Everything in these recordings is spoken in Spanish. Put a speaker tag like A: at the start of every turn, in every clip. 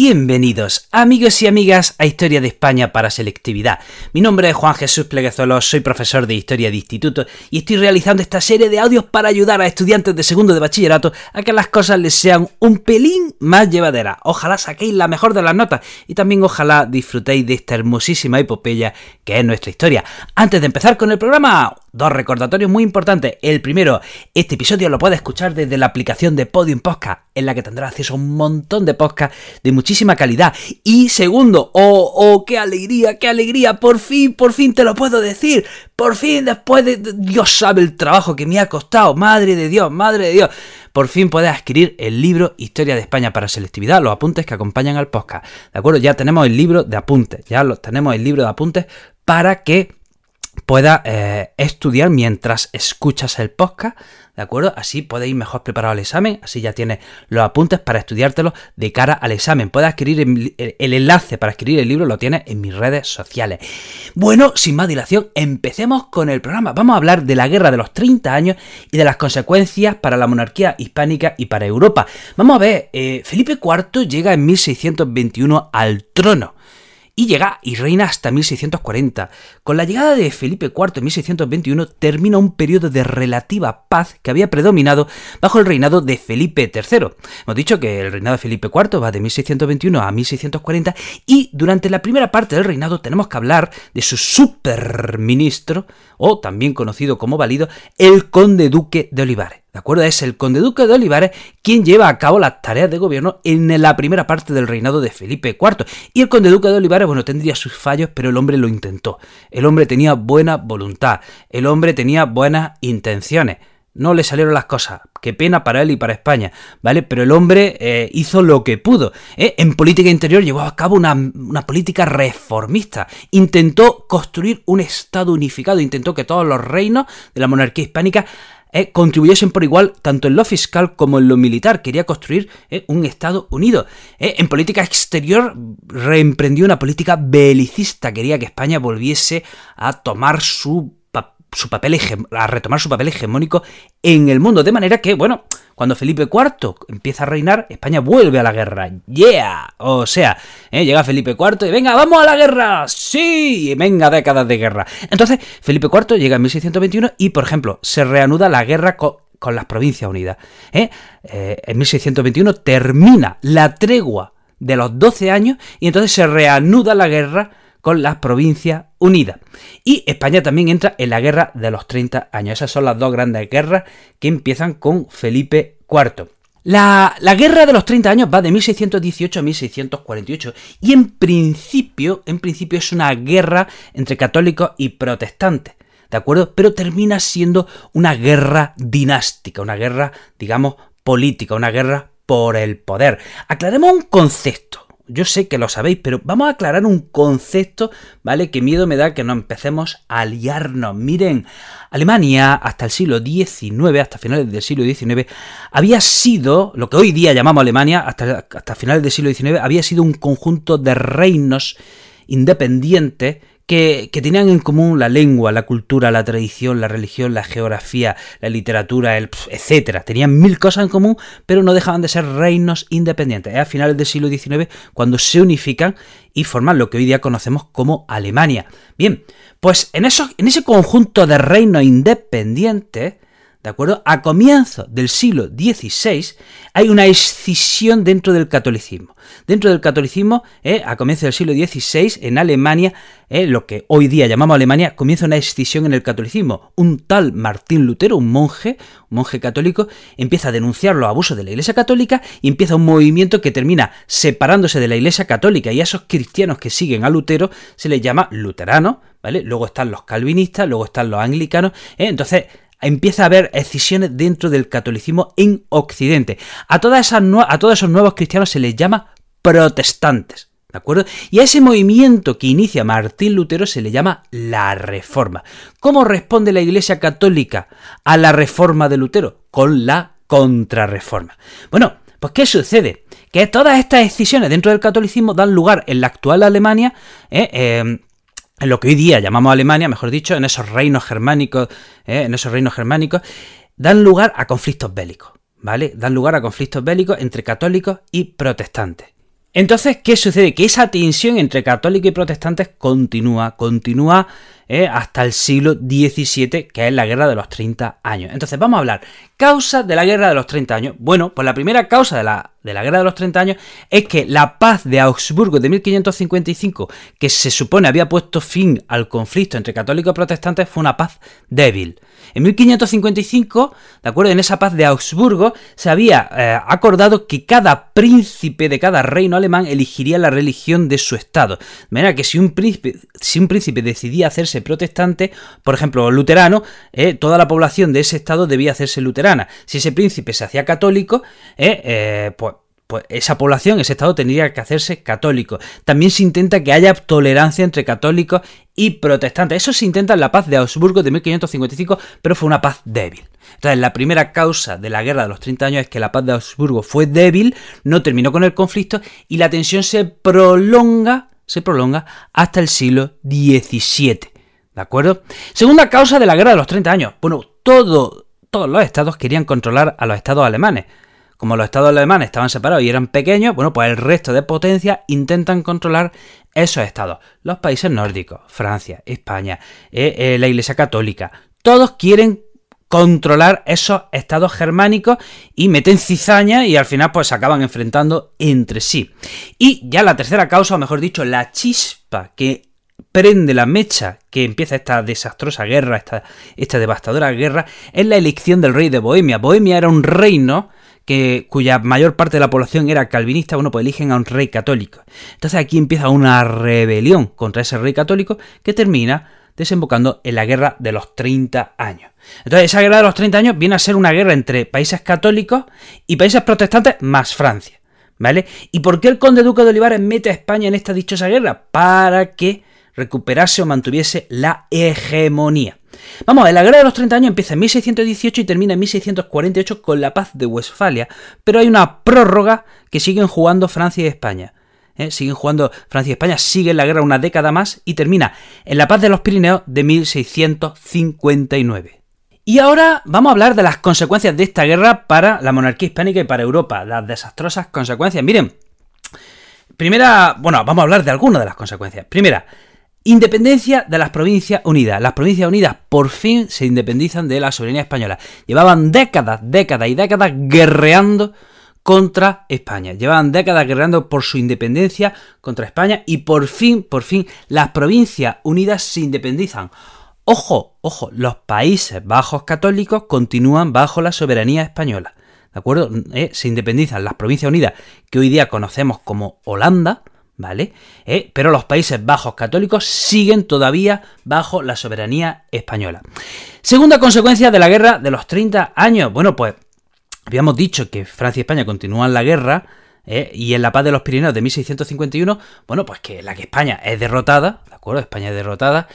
A: Bienvenidos, amigos y amigas, a Historia de España para Selectividad. Mi nombre es Juan Jesús Pleguezuelos, soy profesor de Historia de Instituto y estoy realizando esta serie de audios para ayudar a estudiantes de segundo de bachillerato a que las cosas les sean un pelín más llevaderas. Ojalá saquéis la mejor de las notas y también ojalá disfrutéis de esta hermosísima epopeya que es nuestra historia. Antes de empezar con el programa, Dos recordatorios muy importantes. El primero, este episodio lo puedes escuchar desde la aplicación de Podium Podcast, en la que tendrás acceso a un montón de podcasts de muchísima calidad. Y segundo, oh, oh, qué alegría, qué alegría, por fin, por fin te lo puedo decir. Por fin, después de... Dios sabe el trabajo que me ha costado. Madre de Dios, madre de Dios. Por fin puedes adquirir el libro Historia de España para Selectividad, los apuntes que acompañan al podcast. ¿De acuerdo? Ya tenemos el libro de apuntes, ya lo, tenemos el libro de apuntes para que pueda eh, estudiar mientras escuchas el podcast, ¿de acuerdo? Así puedes ir mejor preparado al examen, así ya tienes los apuntes para estudiártelos de cara al examen. Puedes adquirir el, el, enlace para adquirir el libro, lo tienes en mis redes sociales. Bueno, sin más dilación, empecemos con el programa. Vamos a hablar de la guerra de los 30 años y de las consecuencias para la monarquía hispánica y para Europa. Vamos a ver, eh, Felipe IV llega en 1621 al trono y llega y reina hasta 1640. Con la llegada de Felipe IV en 1621 termina un periodo de relativa paz que había predominado bajo el reinado de Felipe III. Hemos dicho que el reinado de Felipe IV va de 1621 a 1640 y durante la primera parte del reinado tenemos que hablar de su superministro, o también conocido como válido, el conde duque de Olivares. ¿De acuerdo? Es el conde duque de Olivares quien lleva a cabo las tareas de gobierno en la primera parte del reinado de Felipe IV. Y el conde duque de Olivares, bueno, tendría sus fallos, pero el hombre lo intentó. El hombre tenía buena voluntad, el hombre tenía buenas intenciones. No le salieron las cosas. Qué pena para él y para España, ¿vale? Pero el hombre eh, hizo lo que pudo. ¿eh? En política interior llevó a cabo una, política reformista. Intentó construir un Estado unificado. Intentó que todos los reinos de la monarquía hispánica eh, contribuyesen por igual tanto en lo fiscal como en lo militar. Quería construir eh, un Estado unido. Eh, en política exterior reemprendió una política belicista. Quería que España volviese a tomar su su papel a retomar su papel hegemónico en el mundo. De manera que, bueno, cuando Felipe IV empieza a reinar, España vuelve a la guerra. ¡Yeah! O sea, ¿eh? llega Felipe IV y venga, vamos a la guerra. Sí, venga, décadas de guerra. Entonces, Felipe IV llega en 1621 y, por ejemplo, se reanuda la guerra con, con las Provincias Unidas. ¿eh? Eh, en 1621 termina la tregua de los 12 años y entonces se reanuda la guerra con las Provincias Unidas. Y España también entra en la Guerra de los 30 años. Esas son las dos grandes guerras que empiezan con Felipe IV. La, la, guerra de los 30 años va de 1618 a 1648 y en principio, en principio es una guerra entre católicos y protestantes, ¿de acuerdo? Pero termina siendo una guerra dinástica, una guerra, digamos, política, una guerra por el poder. Aclaremos un concepto yo sé que lo sabéis, pero vamos a aclarar un concepto, ¿vale? Que miedo me da que no empecemos a liarnos. Miren, Alemania hasta el siglo XIX, hasta finales del siglo XIX, había sido, lo que hoy día llamamos Alemania, hasta, hasta finales del siglo XIX, había sido un conjunto de reinos independientes que, tenían en común la lengua, la cultura, la tradición, la religión, la geografía, la literatura, el, etcétera. Tenían mil cosas en común, pero no dejaban de ser reinos independientes. Es a finales del siglo XIX cuando se unifican y forman lo que hoy día conocemos como Alemania. Bien, pues en, eso, en ese conjunto de reinos independientes, ¿de acuerdo? A comienzos del siglo XVI hay una escisión dentro del catolicismo. Dentro del catolicismo, eh, a comienzos del siglo XVI, en Alemania, eh, lo que hoy día llamamos Alemania, comienza una escisión en el catolicismo. Un tal Martín Lutero, un monje, un monje católico, empieza a denunciar los abusos de la Iglesia Católica y empieza un movimiento que termina separándose de la Iglesia Católica y a esos cristianos que siguen a Lutero se les llama luteranos, ¿vale? Luego están los calvinistas, luego están los anglicanos, ¿eh? entonces empieza a haber escisiones dentro del catolicismo en Occidente. A, a todos esos nuevos cristianos se les llama protestantes. ¿De acuerdo? Y a ese movimiento que inicia Martín Lutero se le llama la Reforma. ¿Cómo responde la Iglesia Católica a la Reforma de Lutero? Con la Contrarreforma. Bueno, pues ¿qué sucede? Que todas estas decisiones dentro del catolicismo dan lugar en la actual Alemania, ¿eh? eh en lo que hoy día llamamos Alemania, mejor dicho, en esos reinos germánicos, ¿eh? en esos reinos germánicos, dan lugar a conflictos bélicos, ¿vale? Dan lugar a conflictos bélicos entre católicos y protestantes. Entonces, ¿qué sucede? Que esa tensión entre católicos y protestantes continúa, continúa ¿eh? hasta el siglo XVII, que es la Guerra de los 30 años. Entonces, vamos a hablar, causas de la Guerra de los 30 años. Bueno, pues la primera causa de la, de la Guerra de los 30 años es que la paz de Augsburgo de 1555, que se supone había puesto fin al conflicto entre católicos y protestantes, fue una paz débil. En 1555, de acuerdo, en esa paz de Augsburgo, se había eh, acordado que cada príncipe de cada reino alemán elegiría la religión de su estado. De manera que si un príncipe, si un príncipe decidía hacerse protestante, por ejemplo, luterano, eh, toda la población de ese estado debía hacerse luterana. Si ese príncipe se hacía católico, eh, pues pues esa población, ese Estado tendría que hacerse católico. También se intenta que haya tolerancia entre católicos y protestantes. Eso se intenta en la paz de Augsburgo de 1555, pero fue una paz débil. Entonces, la primera causa de la guerra de los 30 años es que la paz de Augsburgo fue débil, no terminó con el conflicto y la tensión se prolonga, se prolonga hasta el siglo XVII. ¿De acuerdo? Segunda causa de la guerra de los 30 años. Bueno, todos los estados querían controlar a los estados alemanes como los estados alemanes estaban separados y eran pequeños, bueno, pues el resto de potencias intentan controlar esos estados. Los países nórdicos, Francia, España, eh, eh, la Iglesia Católica, todos quieren controlar esos estados germánicos y meten cizaña y al final pues se acaban enfrentando entre sí. Y ya la tercera causa, o mejor dicho, la chispa que prende la mecha que empieza esta desastrosa guerra, esta, devastadora guerra, es la elección del rey de Bohemia. Bohemia era un reino que, cuya mayor parte de la población era calvinista, bueno, pues eligen a un rey católico. Entonces aquí empieza una rebelión contra ese rey católico que termina desembocando en la guerra de los 30 años. Entonces esa guerra de los 30 años viene a ser una guerra entre países católicos y países protestantes más Francia. ¿Vale? ¿Y por qué el conde duque de Olivares mete a España en esta dichosa guerra? Para que recuperase o mantuviese la hegemonía. Vamos, la guerra de los 30 años empieza en 1618 y termina en 1648 con la paz de Westfalia, pero hay una prórroga que siguen jugando Francia y España. ¿eh? Siguen jugando Francia y España, sigue la guerra una década más y termina en la paz de los Pirineos de 1659. Y ahora vamos a hablar de las consecuencias de esta guerra para la monarquía hispánica y para Europa, las desastrosas consecuencias. Miren, primera, bueno, vamos a hablar de algunas de las consecuencias. Primera, Independencia de las Provincias Unidas. Las Provincias Unidas por fin se independizan de la soberanía española. Llevaban décadas, décadas y décadas guerreando contra España. Llevaban décadas guerreando por su independencia contra España y por fin, por fin, las Provincias Unidas se independizan. Ojo, ojo, los Países Bajos católicos continúan bajo la soberanía española. ¿De acuerdo? Eh, se independizan las Provincias Unidas, que hoy día conocemos como Holanda, ¿vale? Eh, pero los Países Bajos católicos siguen todavía bajo la soberanía española. Segunda consecuencia de la guerra de los 30 años. Bueno, pues habíamos dicho que Francia y España continúan la guerra. Eh, y en la paz de los Pirineos de 1651, bueno, pues que la que España es derrotada, ¿de acuerdo? España es derrotada.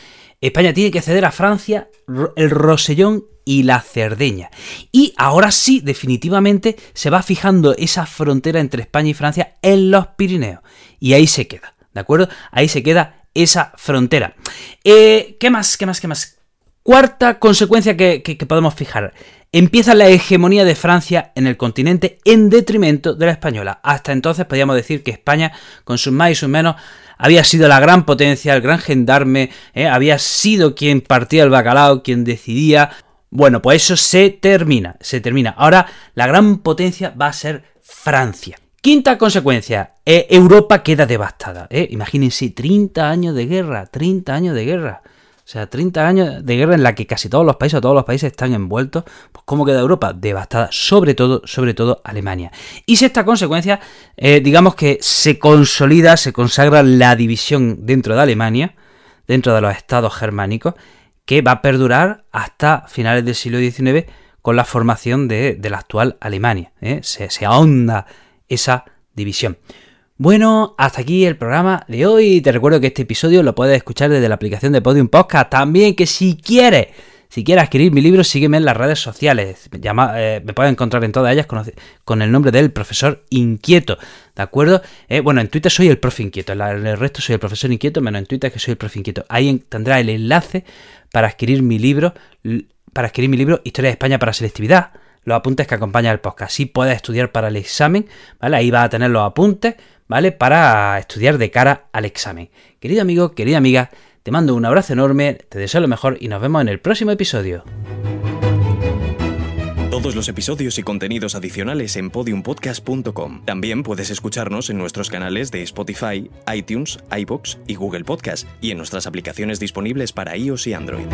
A: España tiene que ceder a Francia el Rosellón y la Cerdeña. Y ahora sí, definitivamente, se va fijando esa frontera entre España y Francia en los Pirineos. Y ahí se queda, ¿de acuerdo? Ahí se queda esa frontera. Eh, ¿Qué más? ¿Qué más? ¿Qué más? Cuarta consecuencia que, podemos fijar. Empieza la hegemonía de Francia en el continente en detrimento de la española. Hasta entonces podríamos decir que España, con sus más y sus menos, había sido la gran potencia, el gran gendarme, eh, había sido quien partía el bacalao, quien decidía bueno, pues eso se termina, se termina. Ahora la gran potencia va a ser Francia. Quinta consecuencia, eh, Europa queda devastada. Eh. Imagínense, 30 años de guerra, 30 años de guerra. O sea, 30 años de guerra en la que casi todos los países, todos los países están envueltos. Pues ¿cómo queda Europa? Devastada, sobre todo, sobre todo Alemania. Y sexta consecuencia, eh, digamos que se consolida, se consagra la división dentro de Alemania, dentro de los estados germánicos, que va a perdurar hasta finales del siglo XIX con la formación de, la actual Alemania. ¿eh? Se, ahonda esa división. Bueno, hasta aquí el programa de hoy. Te recuerdo que este episodio lo puedes escuchar desde la aplicación de Podium Podcast. También que si quieres, si quieres adquirir mi libro, sígueme en las redes sociales. Me, eh, me puedes encontrar en todas ellas con, el nombre del profesor inquieto. ¿De acuerdo? Eh, bueno, en Twitter soy el profe inquieto. En el resto soy el profesor inquieto, menos en Twitter que soy el profe inquieto. Ahí tendrás el enlace para adquirir mi libro, para adquirir mi libro Historia de España para selectividad los apuntes que acompañan el podcast. Si puedes estudiar para el examen, ¿vale? Ahí vas a tener los apuntes, ¿vale? Para estudiar de cara al examen. Querido amigo, querida amiga, te mando un abrazo enorme, te deseo lo mejor y nos vemos en el próximo episodio.
B: Todos los episodios y contenidos adicionales en podiumpodcast.com. También puedes escucharnos en nuestros canales de Spotify, iTunes, iBox y Google Podcast y en nuestras aplicaciones disponibles para iOS y Android.